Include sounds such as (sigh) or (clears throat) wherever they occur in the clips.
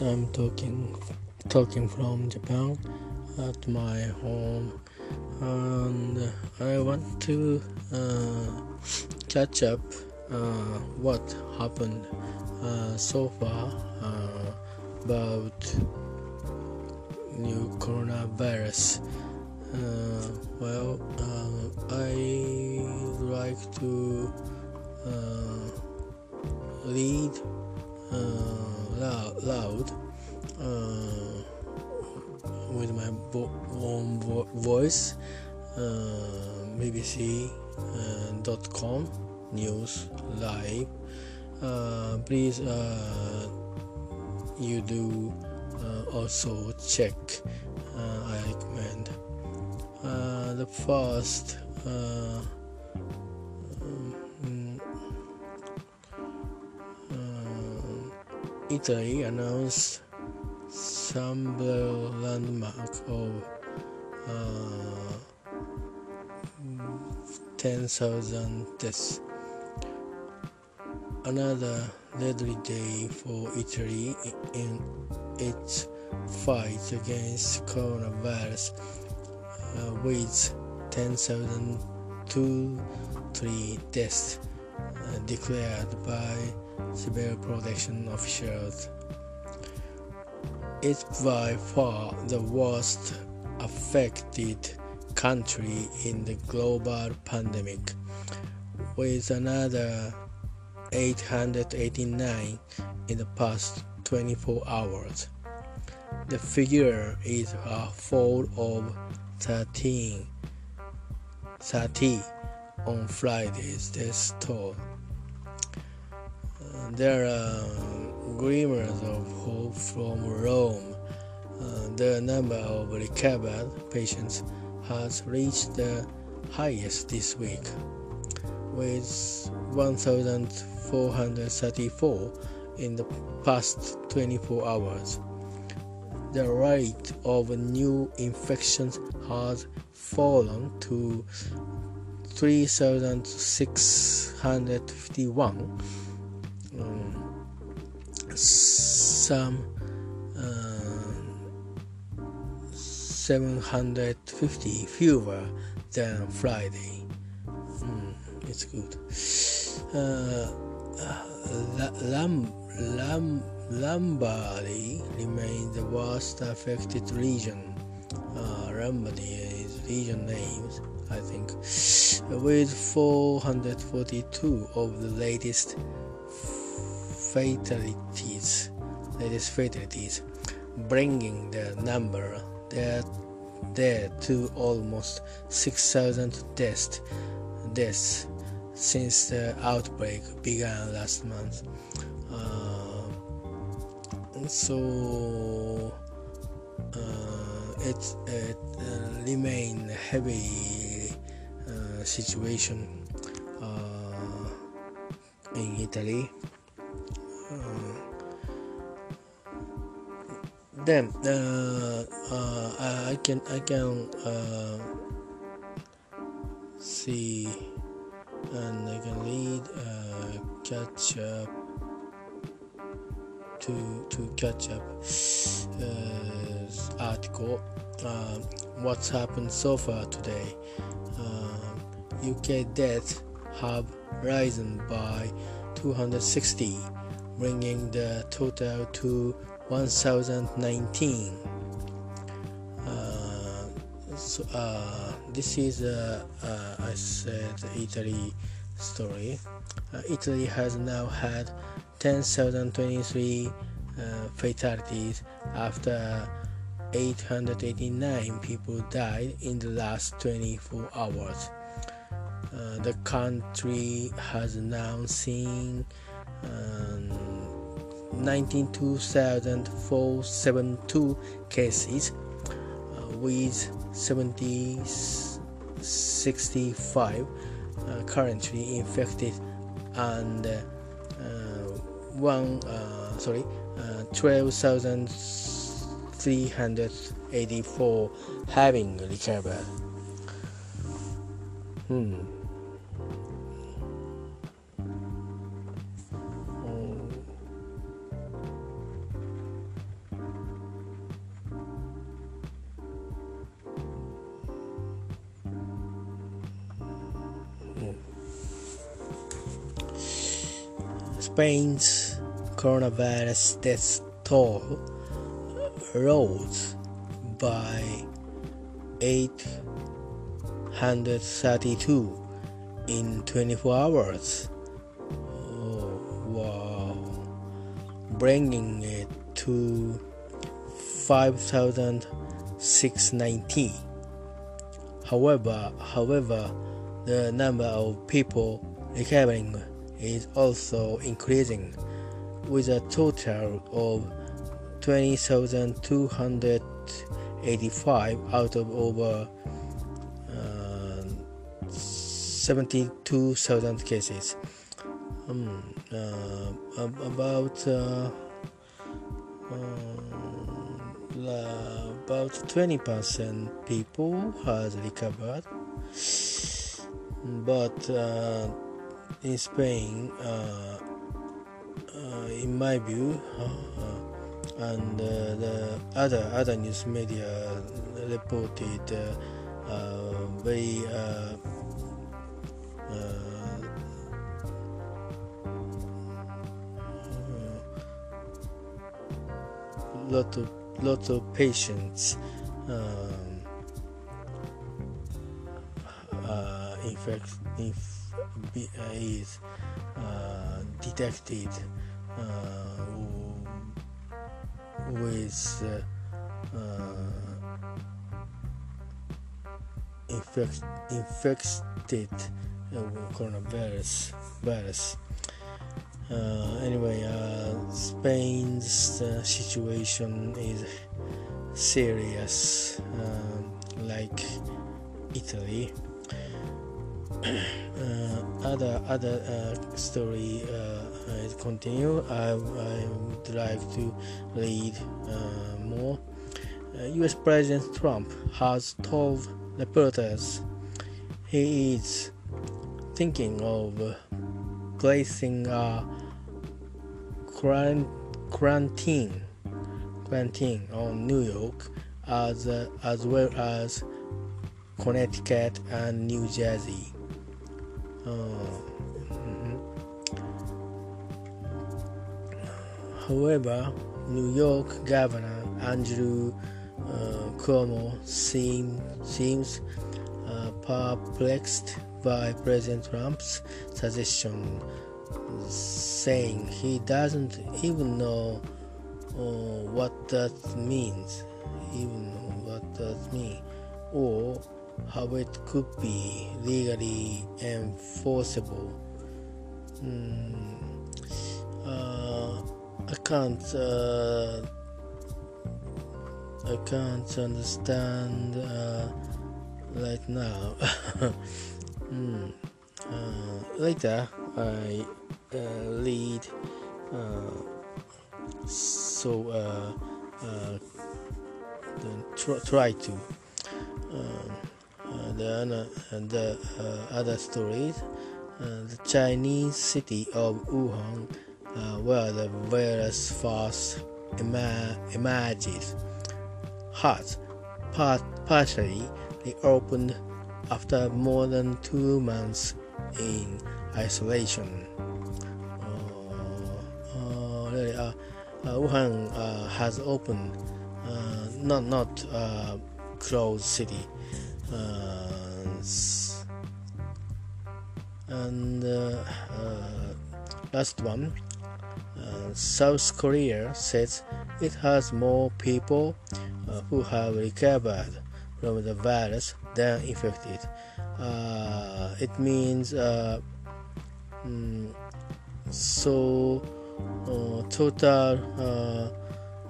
I'm talking talking from Japan at my home, and I want to uh, catch up uh, what happened uh, so far uh, about new coronavirus. Uh, well, uh, I like to read loud, loud uh, with my vo- own vo- voice uh, bbc.com uh, news live. Uh, please uh, you do also check I recommend. The first Italy announced some landmark of uh, 10,000 deaths. Another deadly day for Italy in its fight against coronavirus uh, with 10,003 deaths uh, declared by civil protection officials. It's by far the worst affected country in the global pandemic, with another 889 in the past 24 hours. The figure is a fall of 13, 30 on Friday's death toll there are glimmers of hope from Rome. Uh, the number of recovered patients has reached the highest this week, with 1,434 in the past 24 hours. The rate of new infections has fallen to 3,651 um, some uh, 750 fewer than Friday. Mm, it's good. Uh, Lam, Lam, Lombardy remains the worst affected region. Uh, Lombardy is region names, I think, with 442 of the latest fatalities, latest fatalities, bringing the number there, there to almost 6,000 deaths, deaths since the outbreak began last month. Uh, so uh, it, it uh, remain heavy uh, situation uh, in Italy then uh, uh, I can I can uh, see and I can read uh, catch up to to catch up uh, article uh, what's happened so far today. UK deaths have risen by 260 bringing the total to 1019 uh, so uh, this is uh, uh I said Italy story. Uh, Italy has now had 10,023 uh, fatalities after 889 people died in the last 24 hours. The country has now seen um, 19,472 cases uh, with 70 65 uh, currently infected and uh, one uh, sorry uh, 12,384 having recovered. Hmm Spain's coronavirus death toll rose by 832 in 24 hours. Oh, wow. Bringing it to 5,690. However, however, the number of people recovering is also increasing, with a total of 20,285 out of over uh, 72,000 cases. Um, uh, about uh, about 20% people has recovered but uh, in Spain uh, uh, in my view uh, and the other other news media reported very lot of lot of patients um, uh, infect, is uh, detected uh, with uh, infect, infected coronavirus virus. Uh, anyway, uh, Spain's uh, situation is serious, like Italy. Uh, uh, other other uh, story is continue. I, I would like to read more. U.S. President Trump has told reporters he is thinking of placing a quarantine quarantine on New York as uh, as well as Connecticut and New Jersey. Mm-hmm. However, New York Governor Andrew uh, Cuomo seem, seems uh, perplexed by President Trump's suggestion, saying he doesn't even know uh, what that means, even what that means, or how it could be legally enforceable. Mm, uh, I can't. Uh, I can't understand uh, right now. (laughs) Mm. Later, I uh, read uh, so uh, tr- try to um, the, the other uh, stories. Uh, the Chinese city of Wuhan, uh, where the virus first ima- emerges, has part- partially reopened after more than two months in isolation. Uh, uh, really, uh, Wuhan has opened, not not closed city, and last one. Uh, South Korea says it has more people uh, who have recovered from the virus than infected. Uh, it means uh, mm, so uh, total uh,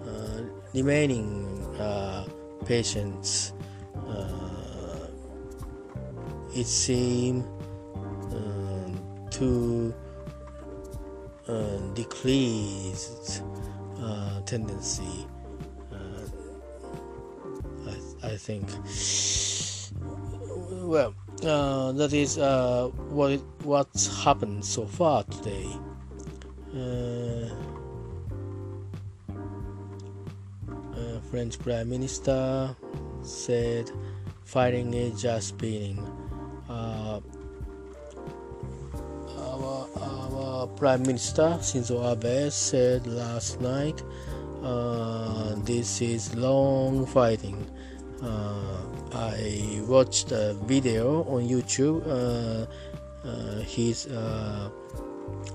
uh, remaining uh, patients it seems to decrease tendency I think. Well, uh, that is uh, what what's happened so far today. Uh, uh French Prime Minister said fighting is just beginning. Uh, our, our Prime Minister Shinzo Abe said last night uh, this is long fighting. Uh, I watched a video on YouTube, uh, uh his uh,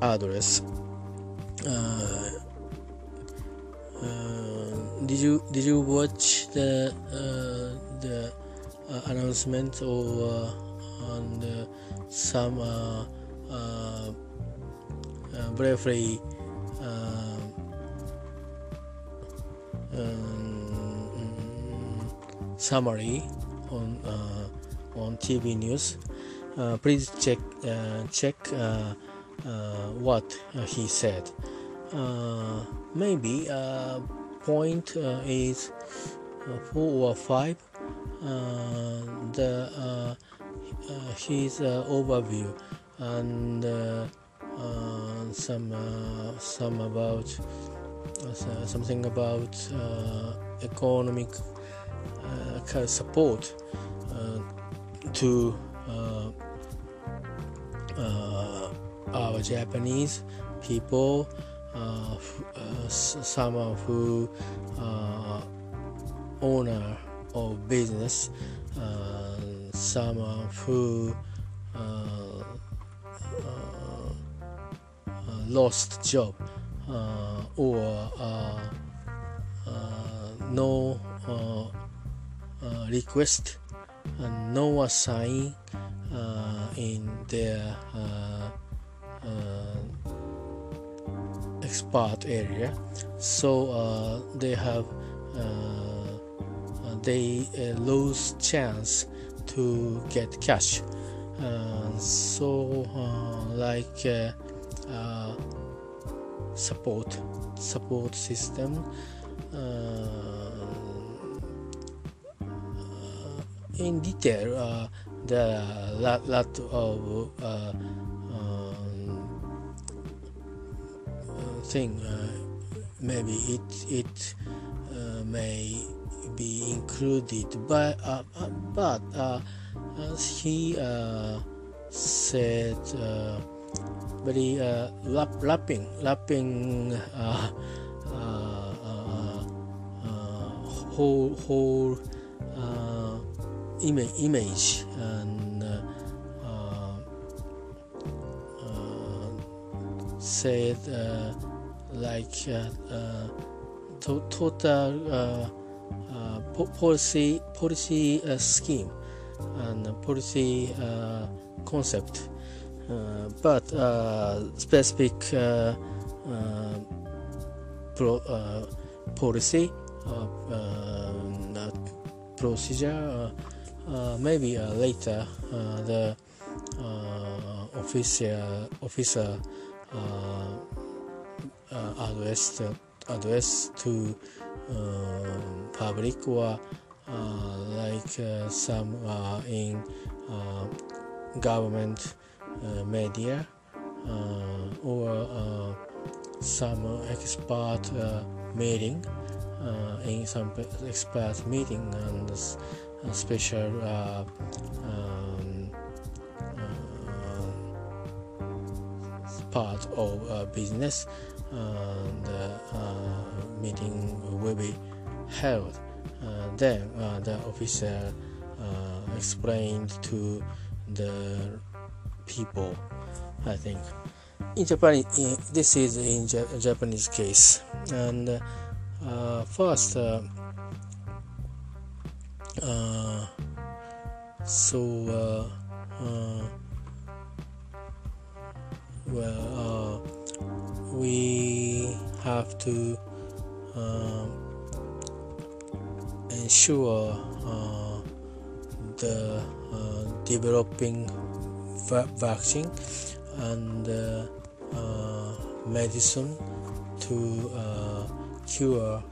address. Uh, did you did you watch the the announcement or on the, some briefly um, summary on uh, on TV news. Uh, please check uh, check uh, uh, what he said. maybe point is four or five. the Uh, his uh, overview and uh, some some about uh, something about uh, economic uh, support to our Japanese people, some of who owner of business, some of who uh, uh, lost job uh, or uh, uh, no request and no assign in their expert area. So they have they lose chance to get cash. Uh, so uh, like uh, support support system uh, in detail uh, are lot, lot of uh, um, thing maybe it it may be included but uh, but uh, he uh, said very uh, lap, lapping lapping uh, uh, whole whole image image and said like to, total Uh, policy policy uh, scheme and policy uh, concept. Uh, but uh, specific uh, pro, policy procedure maybe later the official officer address address to public or like some in government uh, media uh, or uh, some expert meeting in some expert meeting and special um, part of uh, business and uh, meeting will be held. Uh, then the officer explained to the people i think. In japan this is in japanese case. And uh, first uh, uh, so uh, uh, well uh, we have to ensure the developing vaccine and uh, uh, medicine to uh, cure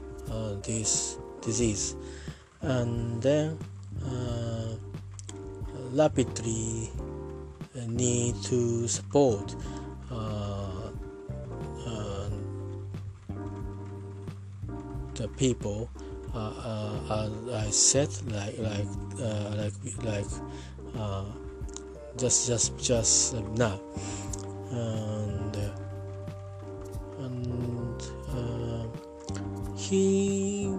this disease. And then rapidly need to support the people uh, uh, uh I are, like like uh, like like just just just now. And and he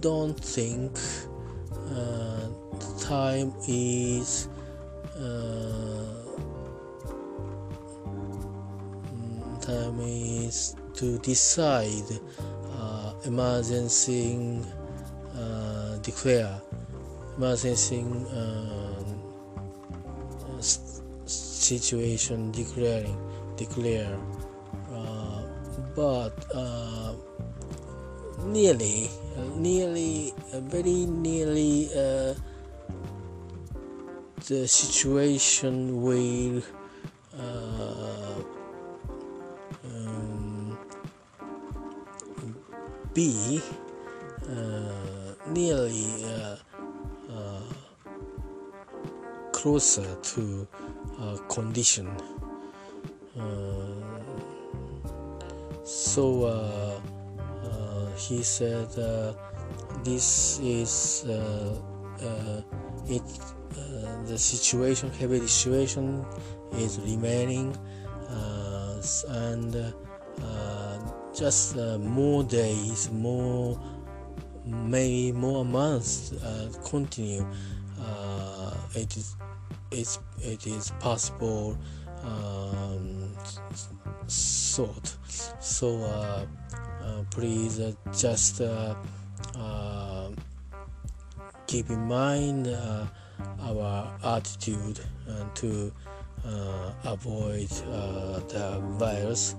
don't think time is time is to decide emergency uh, declare emergency uh, situation declaring declare uh, but uh, nearly nearly very nearly uh, the situation will be uh, nearly uh, uh, closer to condition. Uh, so uh, uh, he said this is it the situation heavy situation is remaining and uh, just uh, more days, more maybe more months uh, continue. it is it's, it is possible um, sort. So uh, uh, please uh, just keep in mind our attitude to uh, avoid uh, the virus,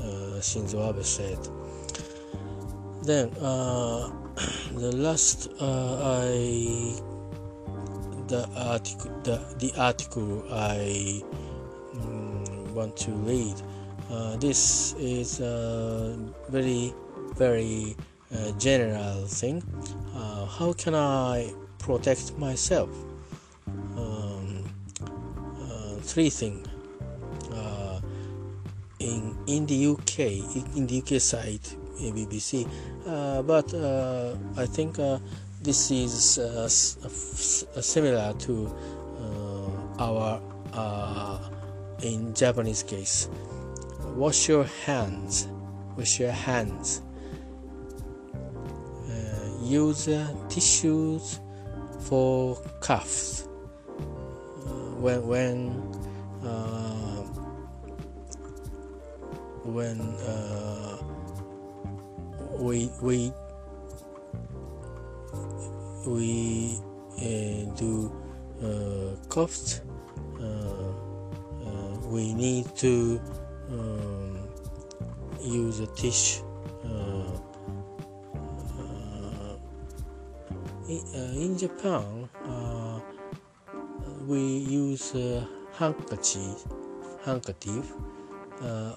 uh, Shinzo Abe said. Then (clears throat) the last I the article the, the article I um, want to read. Uh, this is a very very uh, general thing. Uh, how can I protect myself? three things. Uh, in in the UK, in the UK side, BBC, uh, but uh, I think uh, this is uh, similar to uh, our in Japanese case. Wash your hands. Wash your hands. use tissues for coughs when when uh, when uh, we we we uh, do uh, uh, uh, we need to um, use a tissue in, in Japan we use uh, handkerchief, handkerchief. uh,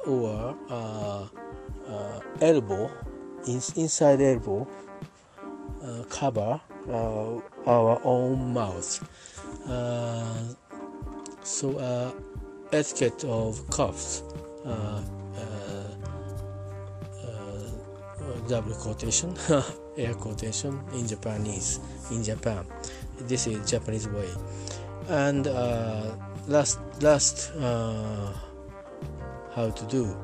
or uh, uh elbow, in, inside elbow, uh, cover uh, our own mouth. so etiquette of coughs. double quotation, (laughs) air quotation in Japanese. In Japan, this is Japanese way and uh, last last uh, how to do.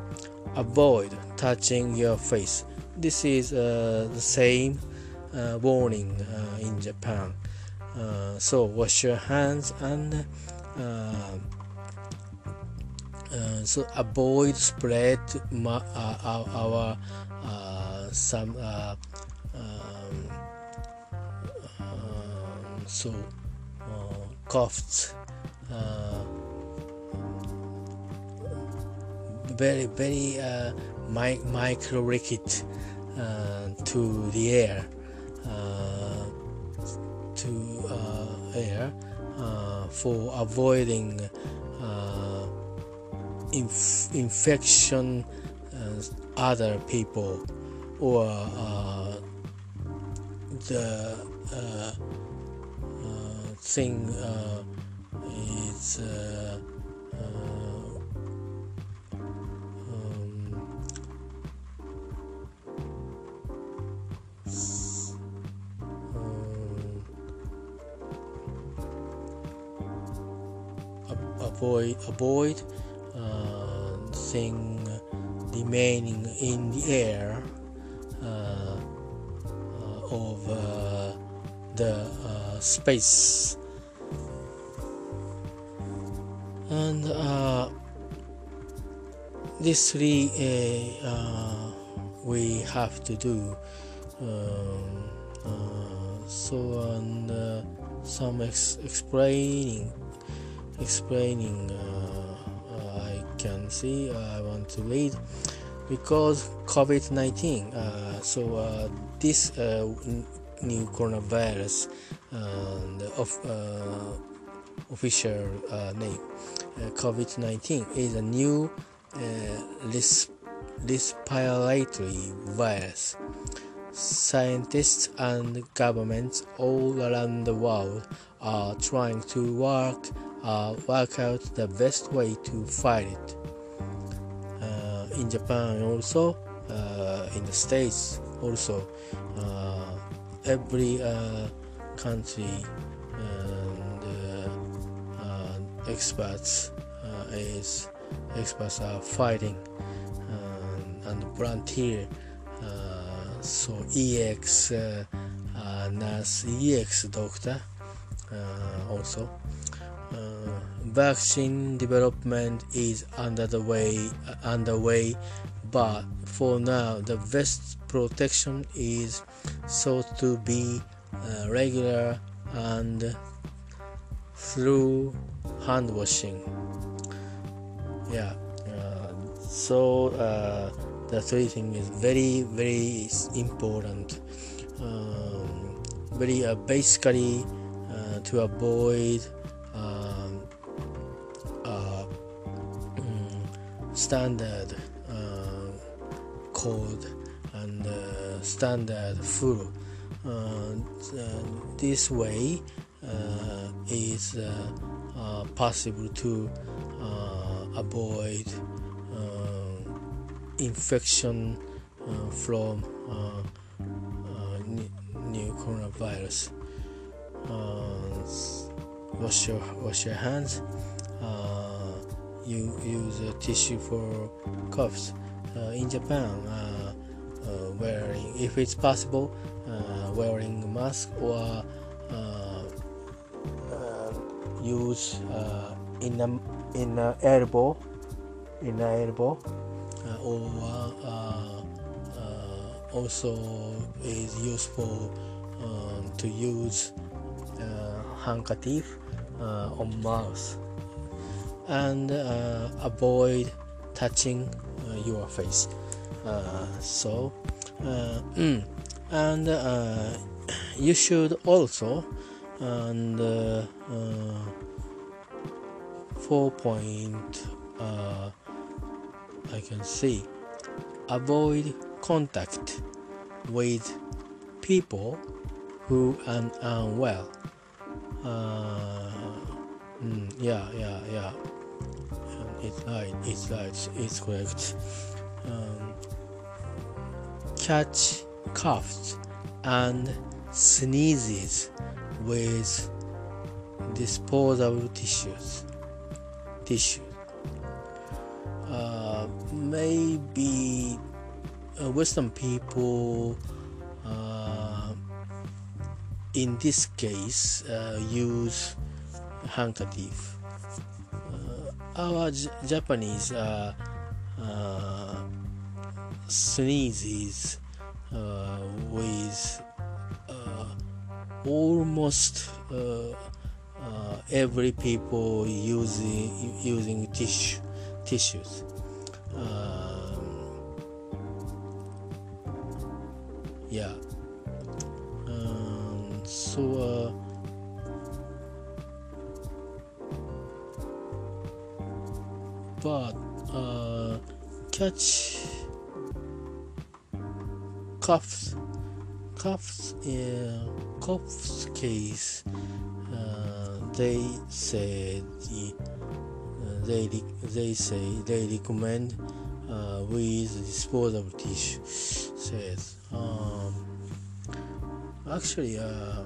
Avoid touching your face. This is uh, the same uh, warning uh, in japan. Uh, so wash your hands and so avoid spread ma- our, our some um, so coughs uh, very very uh, mi- micro ricket uh, to the air uh, to uh, air uh, for avoiding inf- infection other people or the thing uh, is avoid avoid uh, thing remaining in the air of the space. And uh, these three uh, we have to do um, uh, so and uh, some ex- explaining explaining uh, uh, I can see I want to read because COVID-19 so this new coronavirus of official name uh, COVID-19 is a new uh, respiratory virus. Scientists and governments all around the world are trying to work uh, work out the best way to fight it. Uh, in Japan also, uh, in the States also, uh, every country experts uh, is experts are fighting and volunteer uh, so ex uh, nurse ex doctor also vaccine development is under the way underway but for now the best protection is thought to be uh, regular and through hand washing. Yeah uh, so uh, the three thing is very very important. Um, very uh, basically uh, to avoid standard uh, cold and uh, standard flu uh, this way uh, is uh, uh, possible to uh, avoid infection from new coronavirus. wash your wash your hands. You use a tissue for coughs. in Japan, wearing, if it's possible, wearing mask or use uh, in a in a elbow in a elbow uh, or uh, uh, also is useful um, to use handkerchief on mouth and avoid touching your face. So mm, and you should also and uh, uh, four point uh, I can see avoid contact with people who are unwell. Uh, mm, yeah yeah yeah it's right it's right it's correct um, catch coughs and sneezes with disposable tissues. Tissue. Uh, maybe uh, Western people, uh, in this case, uh, use handkerchief. Uh, our J- Japanese uh, sneezes with almost uh, uh, every people using using tissue tissues. Um, yeah. Um, so. But uh, catch coughs coughs uh, coughs case uh, they said uh, they they say they recommend uh, with disposable tissue says um, actually uh,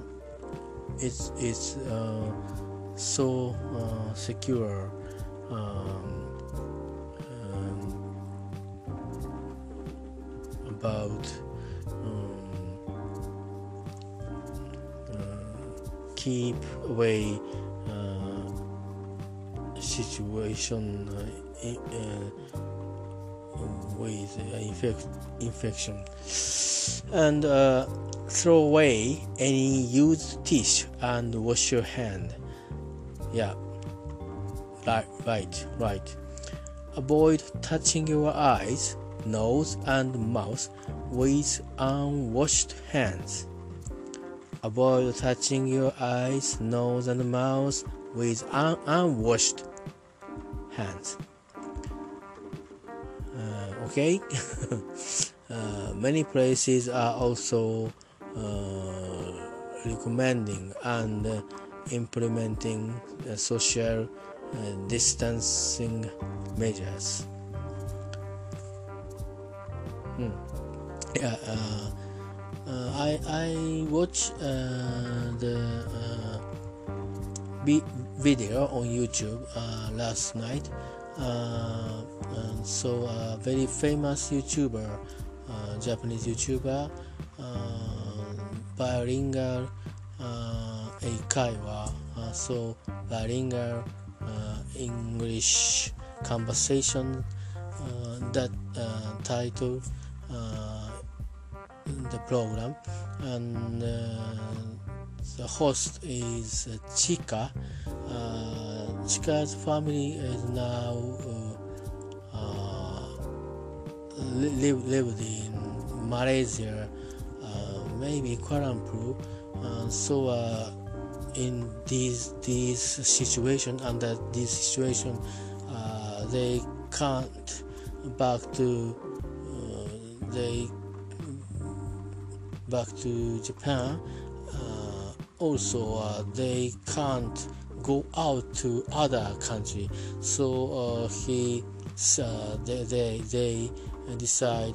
it's it's uh, so secure um, about um, uh, keep away uh, situation uh, in, uh, with infect, infection. And uh, throw away any used tissue and wash your hand. Yeah. Right right right. Avoid touching your eyes nose and mouth with unwashed hands. Avoid touching your eyes nose and mouth with un- unwashed hands. Uh, okay. (laughs) Uh, many places are also uh, recommending and uh, implementing social uh, distancing measures. Yeah, uh, uh, I I watch uh, the video on YouTube last night. so a very famous YouTuber, Japanese YouTuber, bilingual uh, Eikai uh, so bilingual uh, English conversation uh, that title the program and the host is Chika Chika's family is now live, lived in Malaysia maybe Kuala Lumpur. Uh, so uh, in these these situation under this situation, uh, they can't back to uh, they back to Japan. Uh, also, uh, they can't go out to other country. So he they they, they decide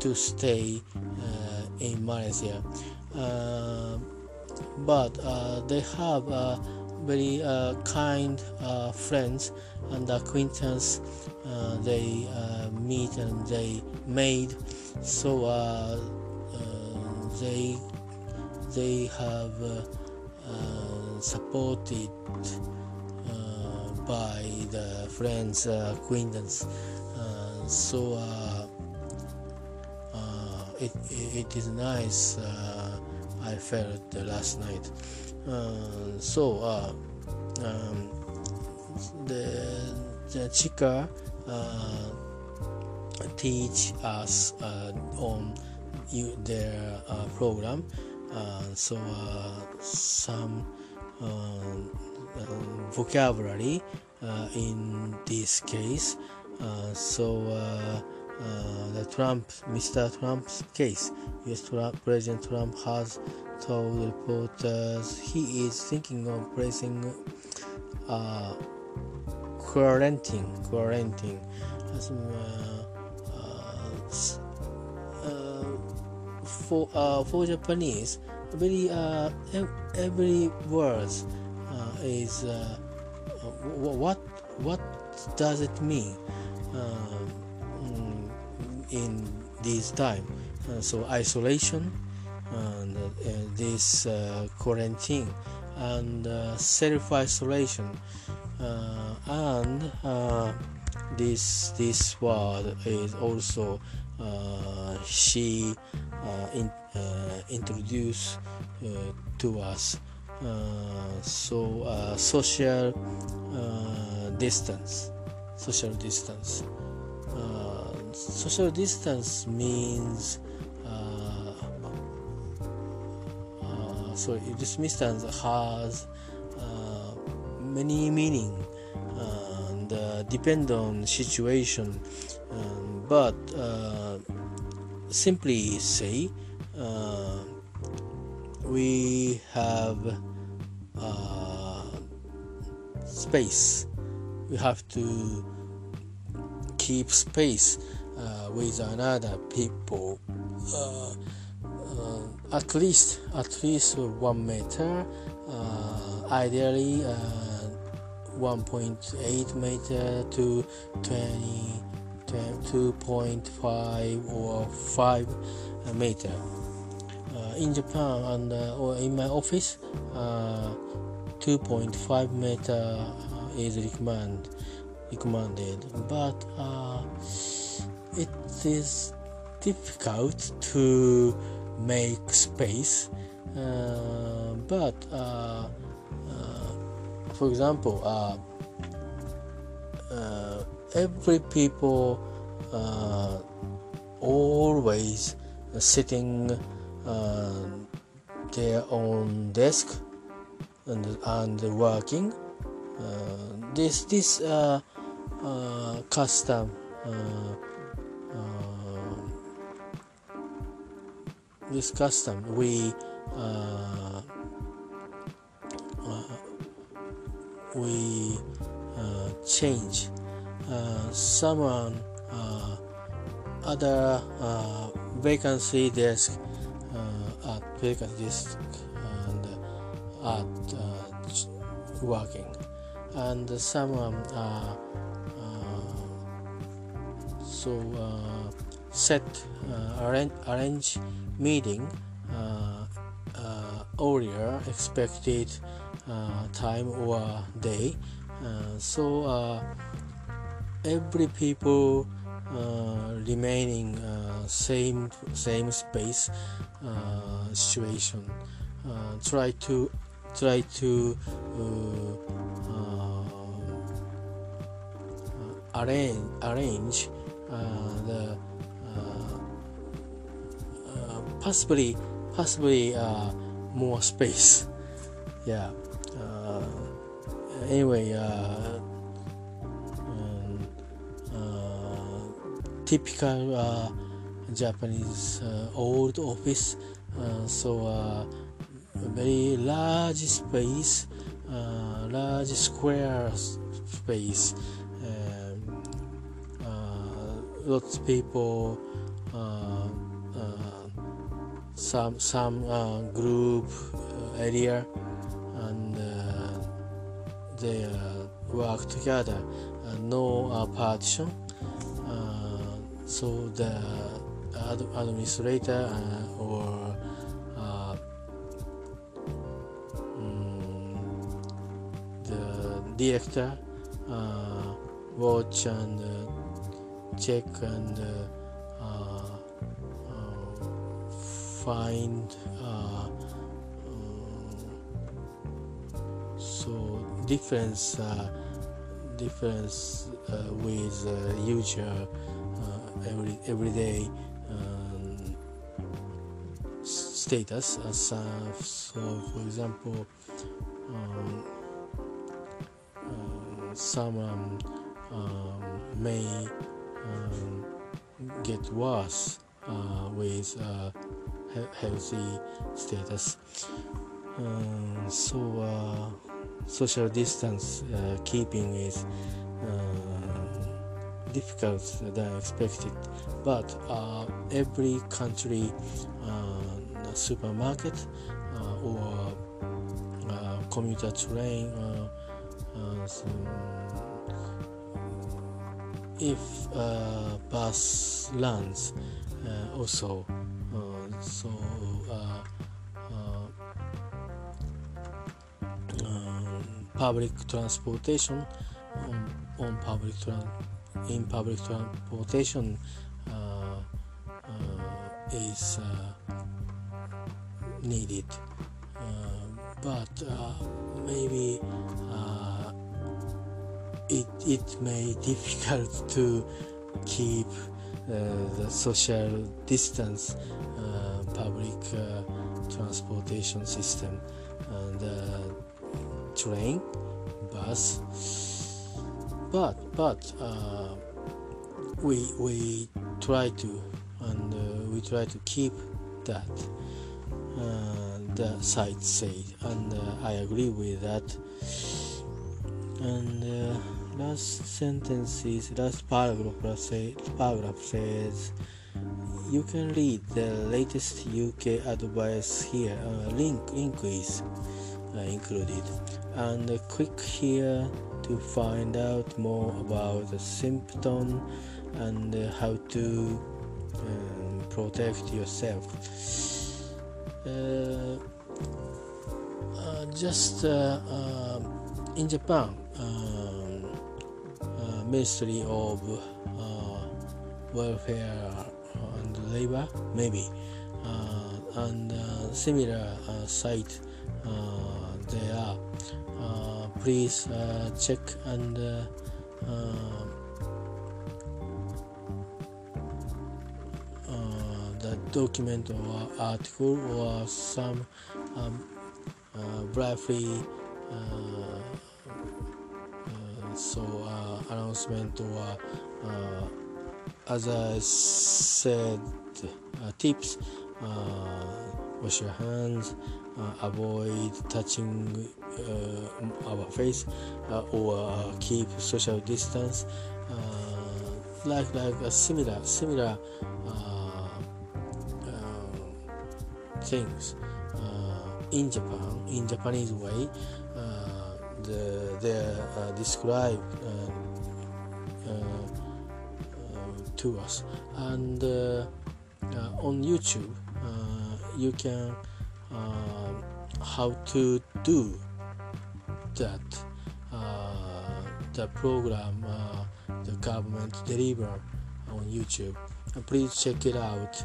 to stay in Malaysia. Uh, but uh, they have uh, very kind friends and acquaintance they meet and they made so they they have supported by the friends acquaintance. So it, it is nice uh, I felt last night. Uh, so uh, um, the, the Chika uh, teach us uh, on their uh, program so some vocabulary in this case so uh, the Trump, Mr. Trump's case. U.S. Trump, President Trump has told reporters he is thinking of placing uh, quarantine, quarantine. Uh, uh, for uh, for Japanese, very uh, every word is what what does it mean? in this time. Uh, so isolation and uh, this uh, quarantine and uh, self-isolation uh, and uh, this this word is also uh, she uh, in, uh, introduced to us. so social distance, social distance. Social distance means uh, uh, so this distance has uh, many meaning and uh, depend on situation. Um, but uh, simply say uh, we have space. We have to keep space uh, with another people uh, uh, at least at least one meter ideally 1.8 meter to 20 2.5 or 5 meter. Uh, in Japan and uh, or in my office, uh, 2.5 meter is recommend, recommended, but it is difficult to make space. but for example, uh, every people uh, always sitting uh, their own desk and, and working. Uh, this this uh, uh, custom this custom we we uh, change. Uh, someone uh, other vacancy desk at vacancy desk and at working. And someone so uh, set uh, arrange, arrange meeting uh, earlier expected Uh, time or day. Uh, so uh, every people uh, remaining uh, same same space uh, situation. Try to try to arrange arrange the possibly possibly more space. (laughs) Yeah anyway, uh, uh, typical uh, Japanese old office, so a very large space, large square space. Um, lots of people some some uh, group uh, area they uh, work together. Uh, no uh, partition. Uh, so the uh, ad administrator uh, or um, the director watch and check and find so difference uh, difference uh, with uh, usual every everyday um, status. As so for example um, uh, someone um, may um, get worse uh, with uh, he- healthy status. Um, so social distance uh, keeping is uh, difficult than expected. But uh, every country supermarket or commuter train if uh, bus runs uh, also uh, so public transportation on, on public tra- in public transportation uh, uh, is uh, needed. Uh, but uh, maybe it, it may be (laughs) difficult to keep the social distance public transportation system train, bus. But but uh, we we try to and uh, we try to keep that uh, the site said, and uh, I agree with that. And uh, last sentence is last paragraph say, paragraph says you can read the latest UK advice here. Uh, link link is uh, included and click here to find out more about the symptom and how to um, protect yourself. Uh, uh, just uh, uh, in Japan, um, uh, Ministry of Welfare and Labor, maybe, and similar site there. Uh, please uh, check and uh, the document or article or some um, uh, briefly uh, uh, so announcement or as I said tips wash your hands avoid touching Uh, our face uh, or uh, keep social distance like like a similar similar things in Japan, in Japanese way, uh, the, they uh, described uh, to us. And on YouTube, you can how to do that uh, the program uh, the government deliver on YouTube. Please check it out.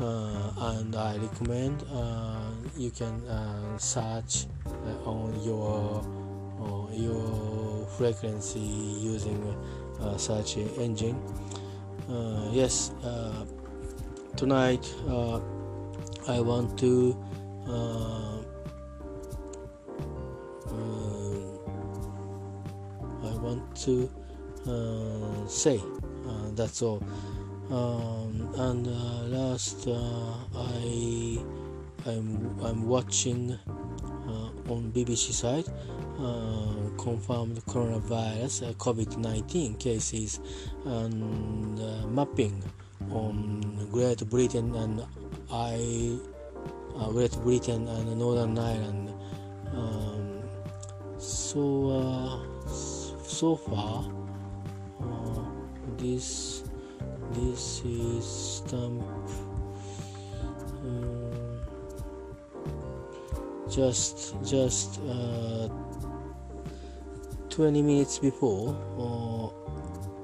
Uh, and I recommend uh, you can uh, search uh, on your your frequency using search engine. Yes tonight I want to I want to uh, say. Uh, that's all. Um, and uh, last uh, I I'm, I'm watching uh, on BBC side confirmed coronavirus uh, COVID-19 cases and mapping on Great Britain and I Great Britain and Northern Ireland. Um, so so far this this is stamp um, just just uh, 20 minutes before uh,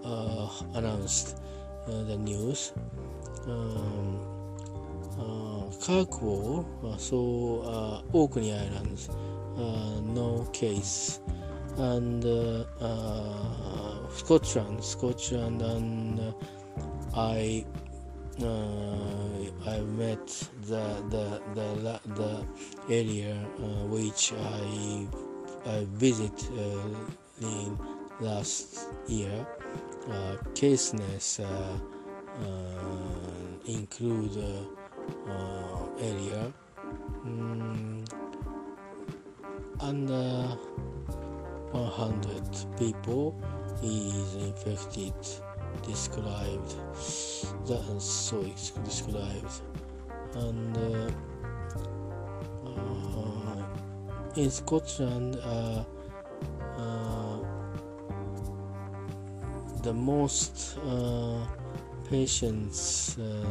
uh, announced uh, the news. Um, uh, Kirkwall uh, so uh, Orkney Islands uh, no case and Scotland Scotland and I uh, I met the the the, the area uh, which I I visit uh, in last year. Uh, Caithness uh, uh, include area mm, under 100 people is infected described that and so described. And uh, uh, in Scotland uh, uh the most uh, patients uh,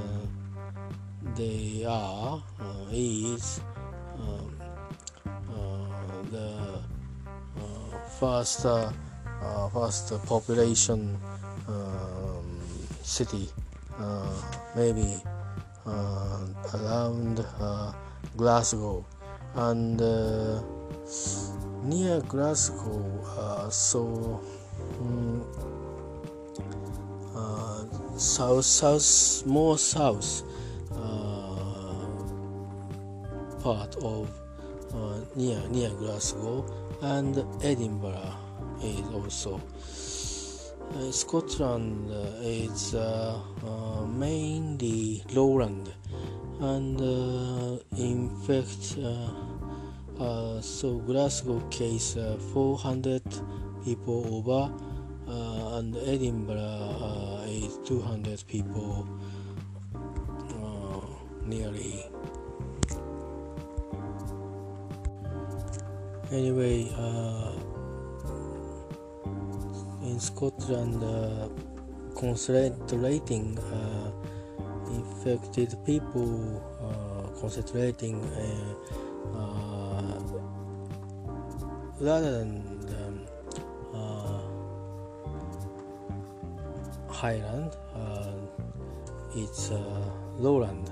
they are is um, first first population city, uh, maybe uh, around uh, Glasgow, and near Glasgow, so um, south, south, more south part of uh, near near Glasgow and Edinburgh is also uh, Scotland uh, is uh, uh mainly lowland, and uh, in fact, uh, so Glasgow case 400 people over, and Edinburgh is 200 people nearly. Anyway, uh, in Scotland, uh, concentrating uh, infected people uh, concentrating uh, rather than highland it's lowland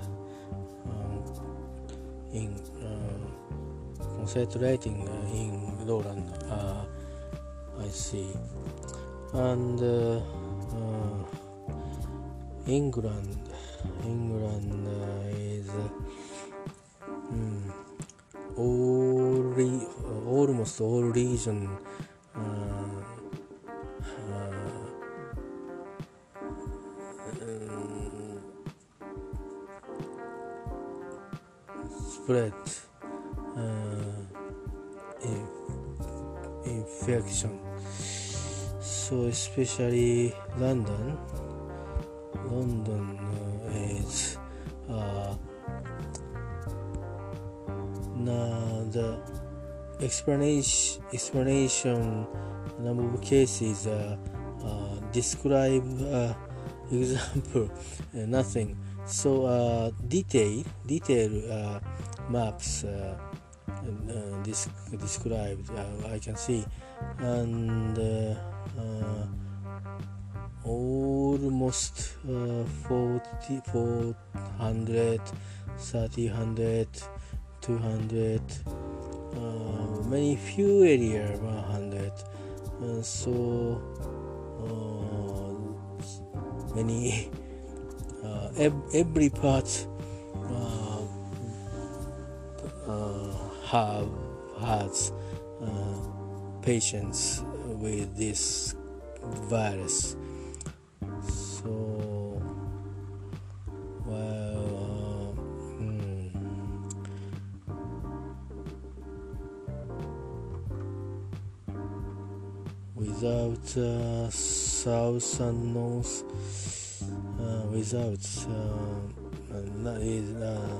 um, in concentrating in lowland I see. And uh, England England uh, is um, all re- almost all region especially London. London uh, is uh, now the explanation explanation number of cases uh, uh, describe uh, (laughs) example uh, nothing. So detail detail maps uh, uh, this described uh, I can see. And almost uh, 40 400 300 200 uh, many few area 100 uh, so uh, many (laughs) uh, every part uh, uh, have has patients with this virus. So, well, uh, hmm. without uh, south and north, uh, without uh, not, uh,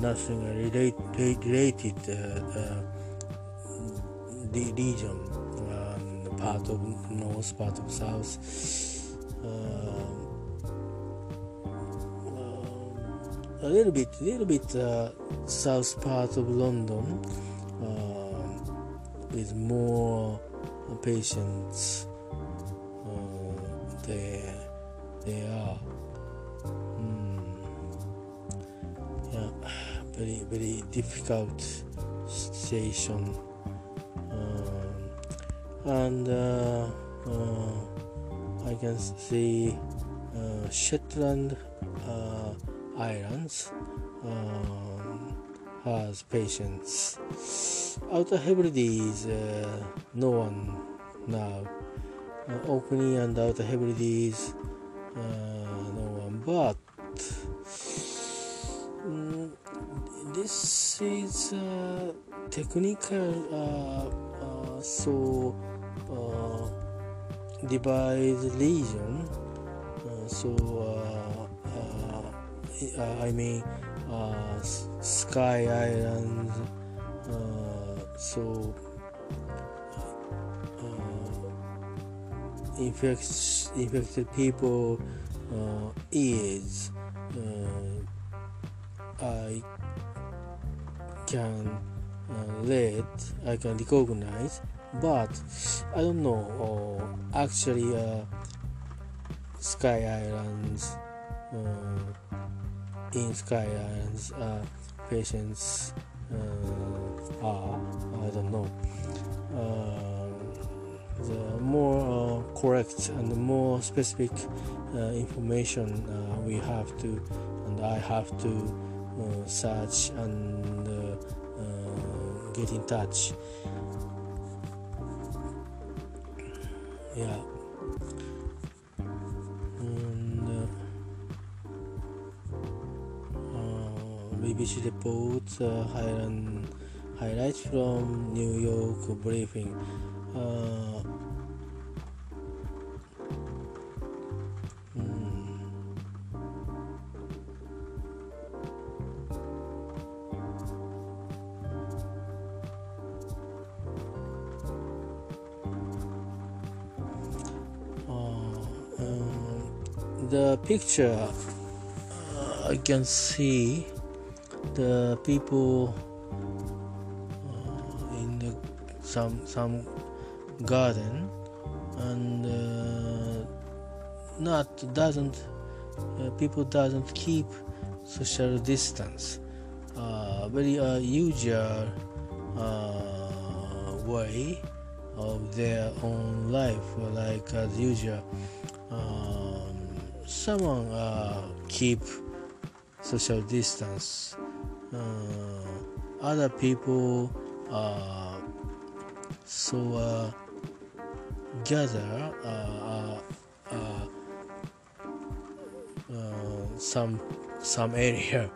nothing relate, related uh, uh, region part of north, part of south. Uh, a little bit, little bit uh, south part of London uh, with more patients. Uh, there, they are. Mm, yeah, very, very difficult situation and uh, uh, I can see uh, Shetland Islands has patients. Outer Hebrides, no one now. Uh, Orkney and Outer Hebrides, uh, no one. But mm, this is uh, technical, so uh, divide region uh, so uh, I mean Skye Islands so infect, infected people uh, is uh, I can uh, read, I can recognize but I don't know. Uh, actually, uh, Skye Islands, uh, in Skye Islands, uh, patients uh, are I don't know. Uh, the more correct and more specific information we have to, and I have to search and get in touch. Yeah. And uh, BBC reports uh, highlights from New York briefing the picture uh, I can see the people uh, in the, some some garden and uh, not doesn't uh, people doesn't keep social distance. Uh, very uh, usual way of their own life like as usual someone uh, keep social distance. Uh, other people uh, so uh, gather uh, uh, some some area.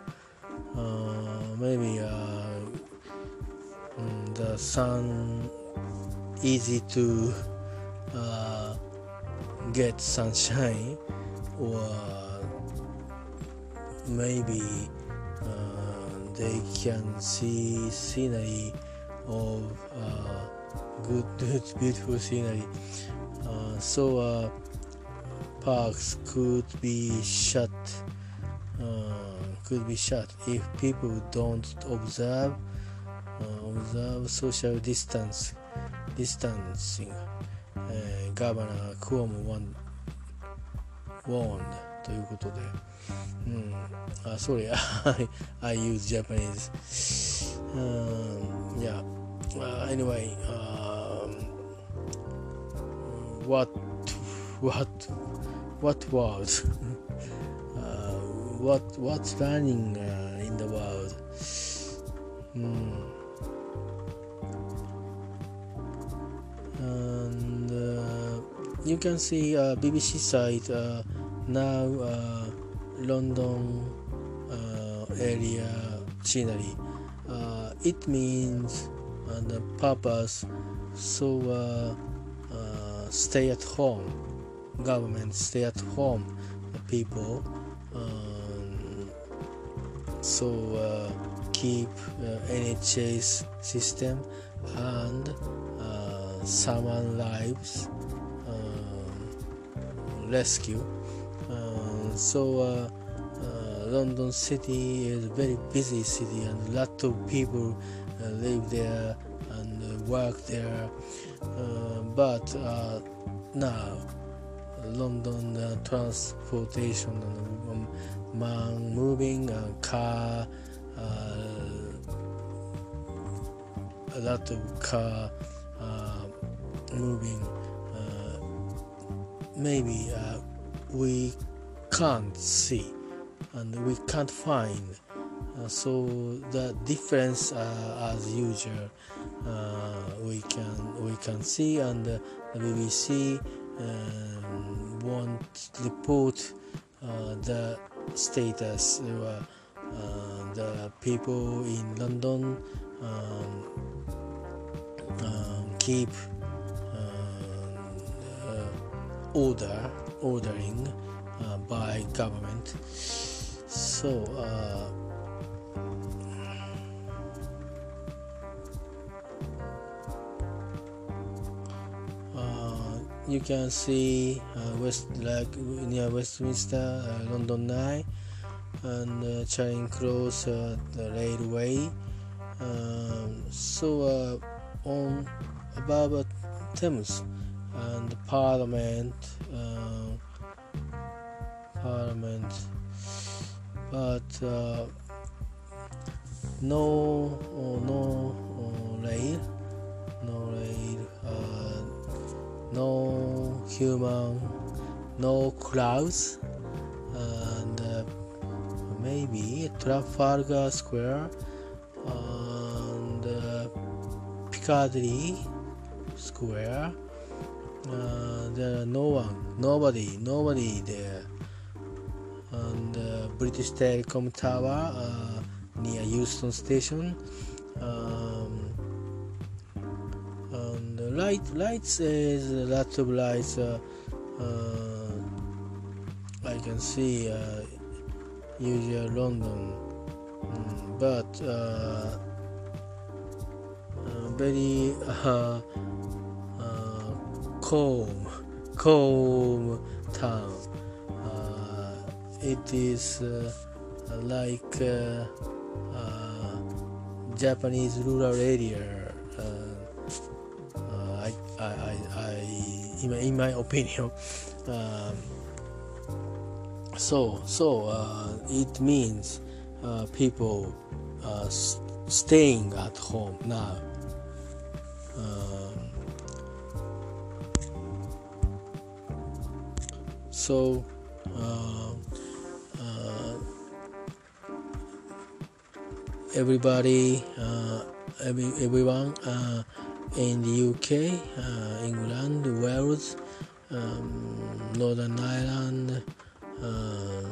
Maybe mm, the sun easy to get sunshine or maybe uh, they can see scenery of uh, good, (laughs) good beautiful scenery. Uh, so uh, parks could be shut uh, could be shut if people don't observe uh, observe social distance distancing. Governor Cuomo warned ということで、うん、あ、sorry, I, (laughs) I use Japanese. Um, yeah, uh, anyway, um, what, what, what world? uh, what, what's running uh, in the world? Mm. And uh, you can see uh, BBC site uh, now uh, London uh, area scenery. Uh, it means and the purpose so stay at home government stay at home people um, so uh, keep uh, NHS system and uh, someone lives rescue so uh, uh, London City is a very busy city and a lot of people uh, live there and work there. But now London uh, transportation and um, man moving uh, car uh, a lot of car moving. Maybe we can't see and we can't find. Uh, so the difference uh, as usual uh, we can we can see and the BBC um, won't report uh, the status uh, the people in London um, um, keep um, uh, order ordering uh, by government. So uh, uh, you can see uh, west like near Westminster uh, London Eye and uh, Charing Cross uh, the railway. Um, so on above Thames and Parliament parliament. But uh, no oh, no oh, rail no rail uh, no human no crowds and uh, maybe Trafalgar Square. And uh, Piccadilly Square. Uh, there are no one nobody nobody there British Telecom Tower uh, near Euston Station. Um, and light lights is a lot of lights. Uh, uh I can see uh, usual London, mm, but uh, very calm, calm town it is like Japanese rural area. I, I, I, in my, in my opinion. Um, so, so uh, it means uh, people uh, staying at home now. Um, so, everybody, uh, every, everyone in the UK, England, Wales, um, Northern Ireland, uh,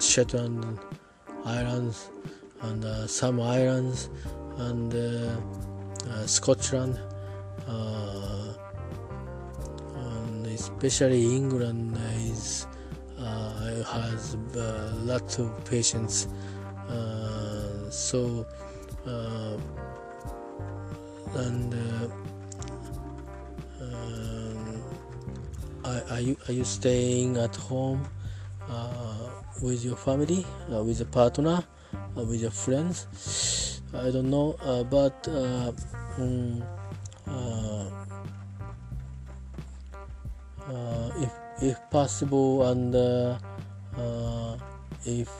Shetland Islands and uh, some islands and uh, Scotland and especially England is has lots of patients so and um, are, are, you are you staying at home uh, with your family, uh, with a partner, uh, with your friends. I don't know, but um, if if possible and if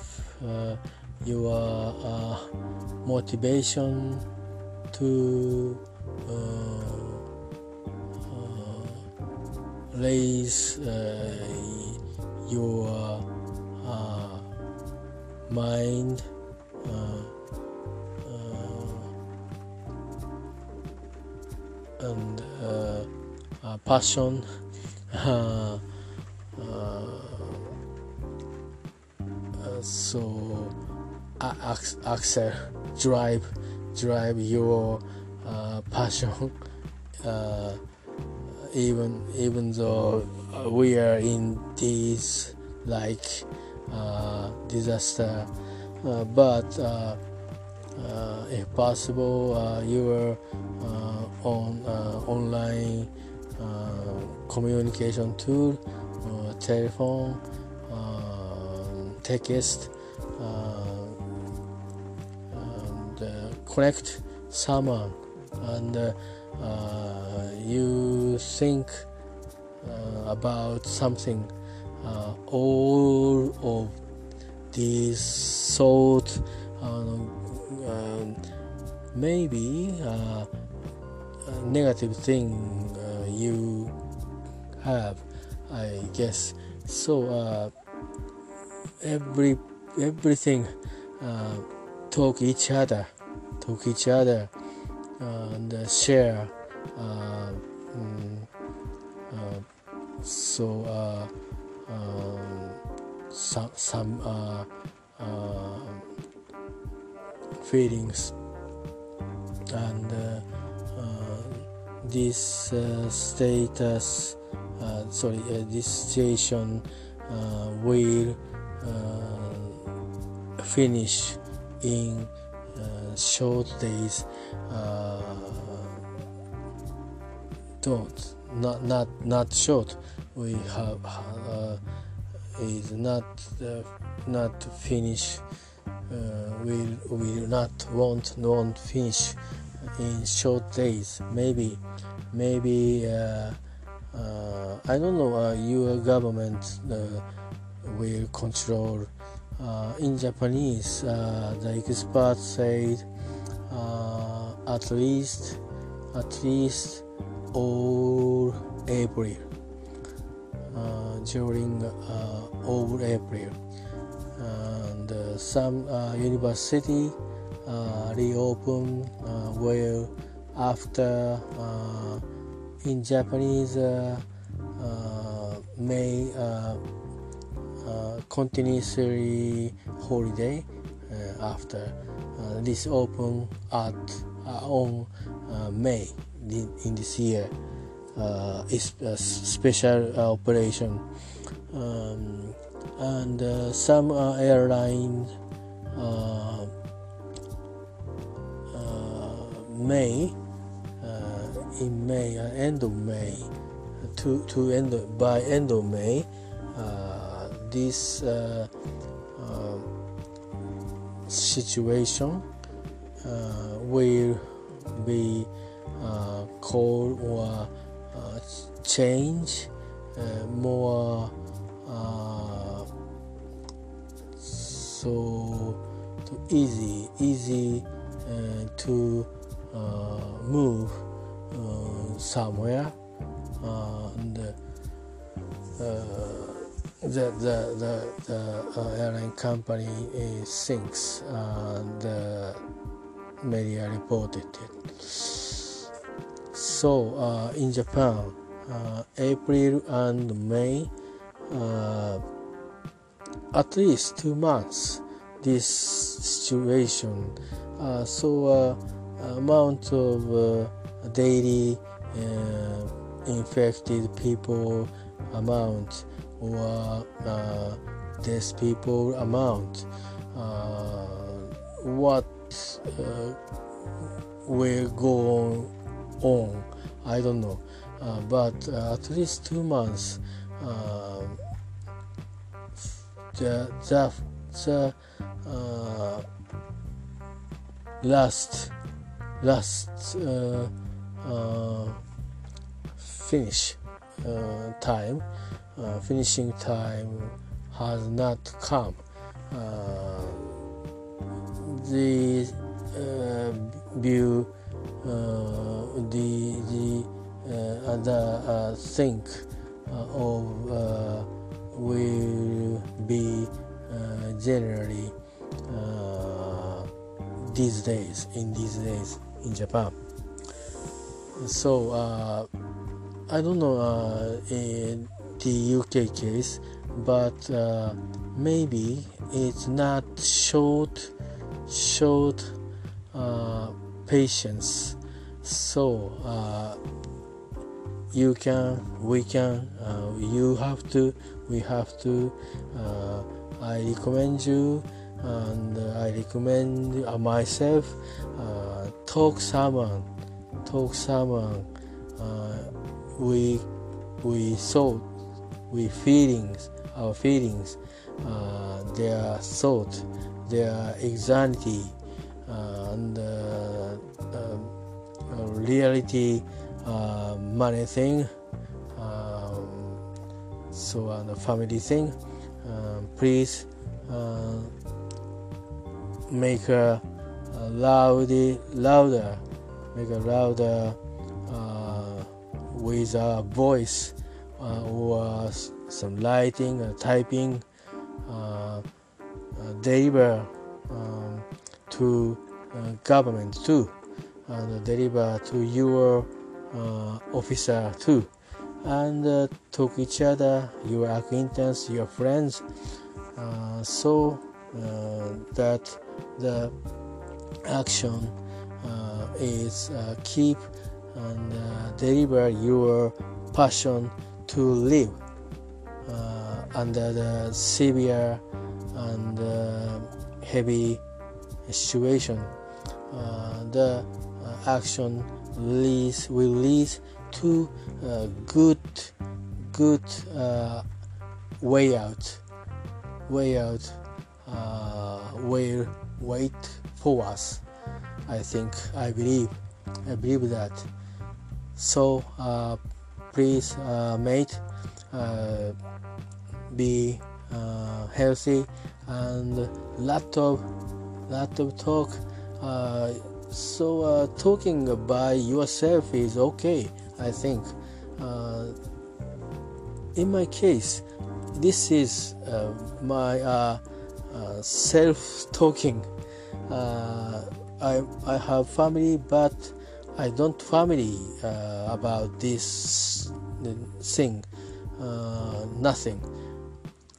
your uh, motivation to uh, uh, raise your uh, mind uh, uh, and uh, passion (laughs) so Axel drive drive your passion even even though we are in this like uh, disaster uh, but uh, uh if possible uh, your uh, on online communication tool telephone text connect someone and you think uh, about something uh, all of these sort um, maybe uh, negative thing uh, you have I guess. So uh, every everything uh, talk each other talk each other and share mm, so um, some some feelings and this status sorry this situation will finish in short days don't not not not short. We have uh, is not uh, not finish uh, will will not want won't finish in short days. Maybe maybe uh, uh, I don't know uh, your government will control Uh, in Japanese uh, the experts said uh, at least at least all April uh, during uh, all April. And uh, some university reopen well after in Japanese May continuously holiday after this open at on May in this year uh, is a special uh, operation. Um, and uh, some uh, airlines uh, uh, may in May end of May to to end by end of May this uh, uh, situation uh, will be called or change more so easy easy uh, to uh, move uh, somewhere and the the the, the uh, airline company thinks uh, the media reported it. So uh, in Japan, uh, April and May, uh, at least two months, this situation. Uh, so amount of daily infected people amount or uh, these people amount uh, what uh, will go on I don't know. Uh, but uh, at least two months uh, the the, the last last finish time uh, finishing time has not come. Uh, the uh, view, uh, the the uh, the think of will be generally these days in these days in Japan. So I don't know. In, the UK case, but uh, maybe it's not short, short uh, patience. So uh, you can, we can, uh, you have to, we have to. Uh, I recommend you, and I recommend myself. talk someone, talk someone. We we saw we feelings, our feelings, uh, their thought, their anxiety, uh, and uh, um, reality, uh, money thing, um, so on the family thing. Um, please uh, make a, a loudy, louder, make a louder with a voice uh, or some lighting, uh, typing, uh, deliver um, to government too, and deliver to your officer too and uh, talk each other, your acquaintance, your friends, uh, so uh, that the action is keep and deliver your passion to live uh, under the severe and uh, heavy situation. Uh, the action leads will lead to a good good uh, way out way out uh, will wait for us i think i believe i believe that so uh, please uh, mate uh, be uh, healthy and lot of talk uh, so uh, talking by yourself is okay i think. Uh, in my case this is my self talking I, I have family but I don't family uh, about this thing, uh, nothing.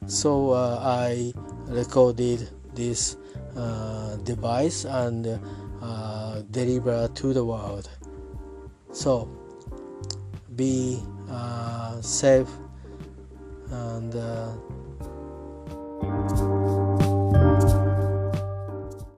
So uh, I recorded this uh, device and uh, deliver to the world. So be uh, safe and